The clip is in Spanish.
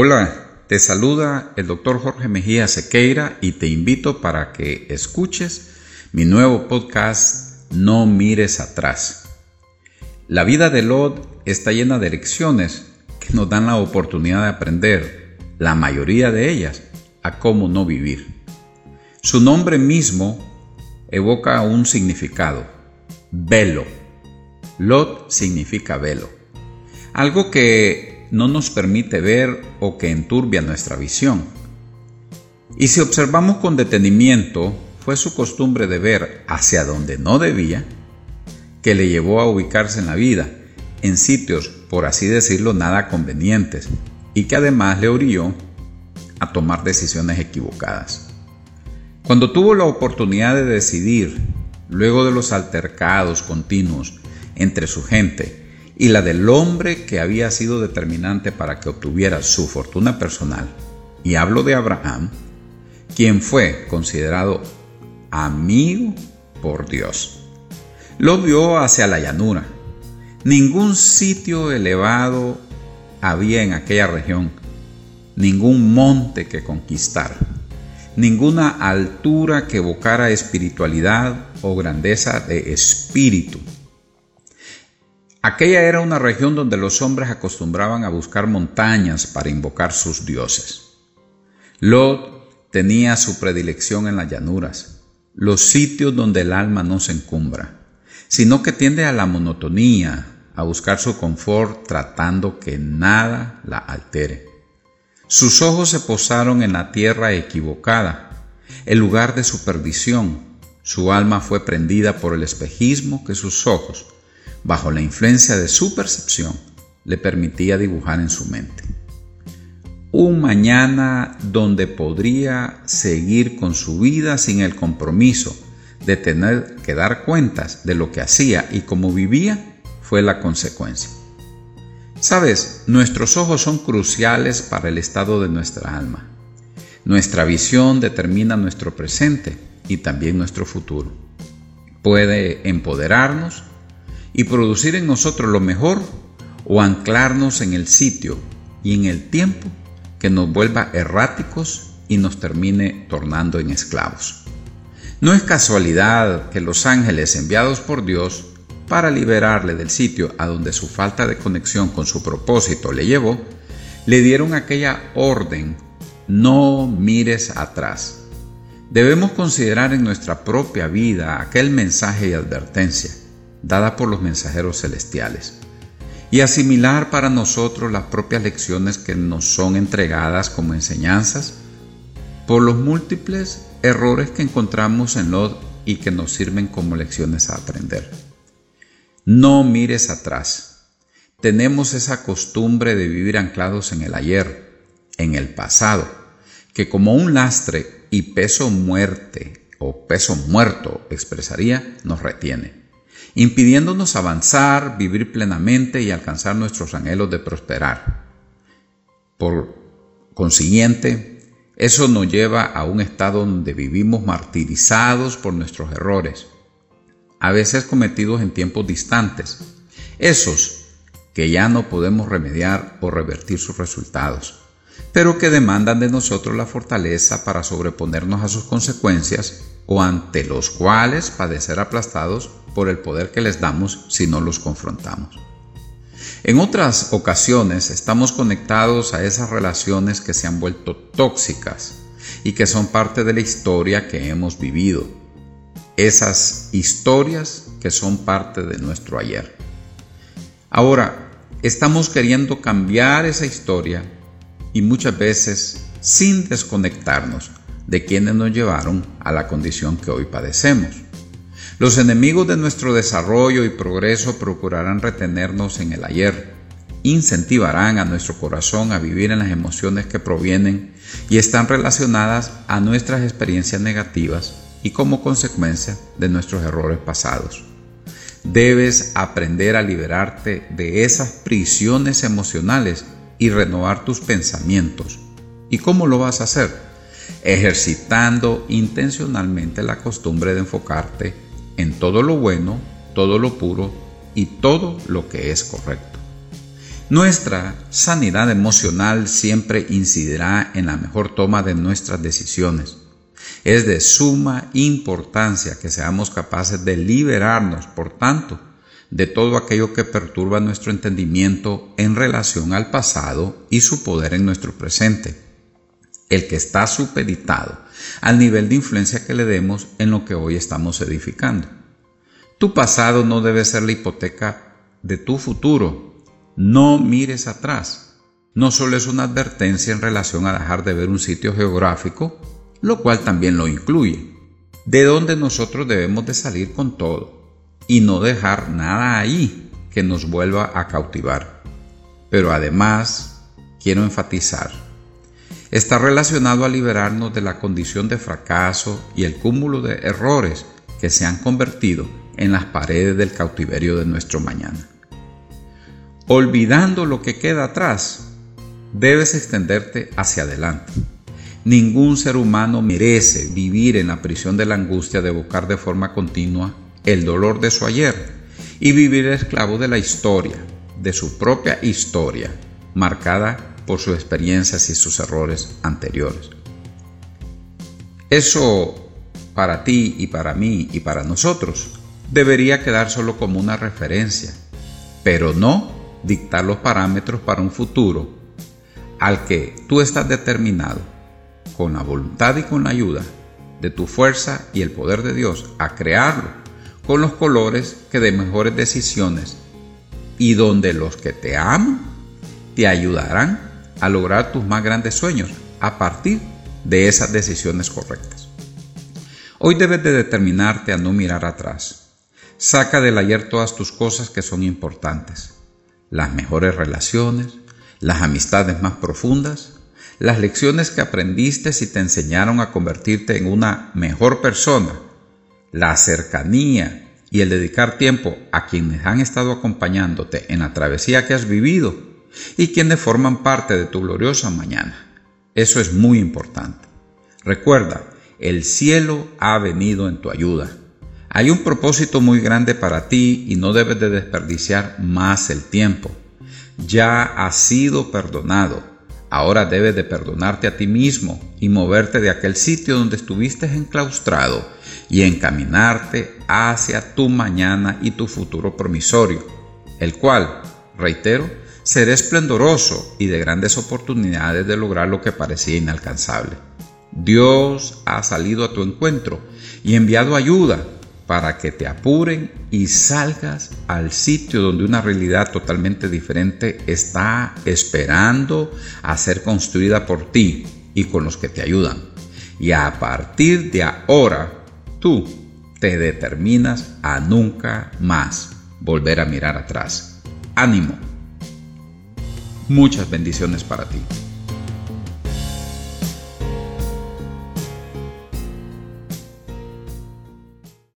Hola, te saluda el doctor Jorge Mejía Sequeira y te invito para que escuches mi nuevo podcast No mires atrás. La vida de Lot está llena de lecciones que nos dan la oportunidad de aprender, la mayoría de ellas, a cómo no vivir. Su nombre mismo evoca un significado, velo. Lot significa velo. Algo que no nos permite ver o que enturbia nuestra visión. Y si observamos con detenimiento, fue su costumbre de ver hacia donde no debía, que le llevó a ubicarse en la vida, en sitios, por así decirlo, nada convenientes, y que además le orilló a tomar decisiones equivocadas. Cuando tuvo la oportunidad de decidir, luego de los altercados continuos entre su gente, y la del hombre que había sido determinante para que obtuviera su fortuna personal, y hablo de Abraham, quien fue considerado amigo por Dios. Lo vio hacia la llanura. Ningún sitio elevado había en aquella región, ningún monte que conquistar, ninguna altura que evocara espiritualidad o grandeza de espíritu Aquella era una región donde los hombres acostumbraban a buscar montañas para invocar sus dioses. Lot tenía su predilección en las llanuras, los sitios donde el alma no se encumbra, sino que tiende a la monotonía, a buscar su confort tratando que nada la altere. Sus ojos se posaron en la tierra equivocada, el lugar de su perdición. Su alma fue prendida por el espejismo que sus ojos, bajo la influencia de su percepción, le permitía dibujar en su mente. Un mañana donde podría seguir con su vida sin el compromiso de tener que dar cuentas de lo que hacía y cómo vivía fue la consecuencia. Sabes, nuestros ojos son cruciales para el estado de nuestra alma. Nuestra visión determina nuestro presente y también nuestro futuro. Puede empoderarnos y producir en nosotros lo mejor o anclarnos en el sitio y en el tiempo que nos vuelva erráticos y nos termine tornando en esclavos. No es casualidad que los ángeles enviados por Dios para liberarle del sitio a donde su falta de conexión con su propósito le llevó, le dieron aquella orden, no mires atrás. Debemos considerar en nuestra propia vida aquel mensaje y advertencia dada por los mensajeros celestiales, y asimilar para nosotros las propias lecciones que nos son entregadas como enseñanzas por los múltiples errores que encontramos en Lot y que nos sirven como lecciones a aprender. No mires atrás. Tenemos esa costumbre de vivir anclados en el ayer, en el pasado, que como un lastre y peso muerte o peso muerto expresaría, nos retiene impidiéndonos avanzar, vivir plenamente y alcanzar nuestros anhelos de prosperar. Por consiguiente, eso nos lleva a un estado donde vivimos martirizados por nuestros errores, a veces cometidos en tiempos distantes, esos que ya no podemos remediar o revertir sus resultados, pero que demandan de nosotros la fortaleza para sobreponernos a sus consecuencias o ante los cuales padecer aplastados por el poder que les damos si no los confrontamos. En otras ocasiones estamos conectados a esas relaciones que se han vuelto tóxicas y que son parte de la historia que hemos vivido. Esas historias que son parte de nuestro ayer. Ahora, estamos queriendo cambiar esa historia y muchas veces sin desconectarnos de quienes nos llevaron a la condición que hoy padecemos. Los enemigos de nuestro desarrollo y progreso procurarán retenernos en el ayer, incentivarán a nuestro corazón a vivir en las emociones que provienen y están relacionadas a nuestras experiencias negativas y como consecuencia de nuestros errores pasados. Debes aprender a liberarte de esas prisiones emocionales y renovar tus pensamientos. ¿Y cómo lo vas a hacer? Ejercitando intencionalmente la costumbre de enfocarte en todo lo bueno, todo lo puro y todo lo que es correcto. Nuestra sanidad emocional siempre incidirá en la mejor toma de nuestras decisiones. Es de suma importancia que seamos capaces de liberarnos, por tanto, de todo aquello que perturba nuestro entendimiento en relación al pasado y su poder en nuestro presente, el que está supeditado al nivel de influencia que le demos en lo que hoy estamos edificando. Tu pasado no debe ser la hipoteca de tu futuro. No mires atrás. No solo es una advertencia en relación a dejar de ver un sitio geográfico, lo cual también lo incluye, de donde nosotros debemos de salir con todo y no dejar nada ahí que nos vuelva a cautivar. Pero además, quiero enfatizar, está relacionado a liberarnos de la condición de fracaso y el cúmulo de errores que se han convertido en las paredes del cautiverio de nuestro mañana. Olvidando lo que queda atrás, debes extenderte hacia adelante. Ningún ser humano merece vivir en la prisión de la angustia de buscar de forma continua el dolor de su ayer y vivir esclavo de la historia, de su propia historia, marcada por sus experiencias y sus errores anteriores. Eso para ti y para mí y para nosotros debería quedar solo como una referencia, pero no dictar los parámetros para un futuro al que tú estás determinado, con la voluntad y con la ayuda de tu fuerza y el poder de Dios, a crearlo con los colores que de mejores decisiones y donde los que te aman te ayudarán a lograr tus más grandes sueños a partir de esas decisiones correctas. Hoy debes de determinarte a no mirar atrás. Saca del ayer todas tus cosas que son importantes, las mejores relaciones, las amistades más profundas, las lecciones que aprendiste y te enseñaron a convertirte en una mejor persona la cercanía y el dedicar tiempo a quienes han estado acompañándote en la travesía que has vivido y quienes forman parte de tu gloriosa mañana. Eso es muy importante. Recuerda, el cielo ha venido en tu ayuda. Hay un propósito muy grande para ti y no debes de desperdiciar más el tiempo. Ya has sido perdonado. Ahora debes de perdonarte a ti mismo y moverte de aquel sitio donde estuviste enclaustrado y encaminarte hacia tu mañana y tu futuro promisorio, el cual, reitero, será esplendoroso y de grandes oportunidades de lograr lo que parecía inalcanzable. Dios ha salido a tu encuentro y enviado ayuda para que te apuren y salgas al sitio donde una realidad totalmente diferente está esperando a ser construida por ti y con los que te ayudan. Y a partir de ahora Tú te determinas a nunca más volver a mirar atrás. Ánimo. Muchas bendiciones para ti.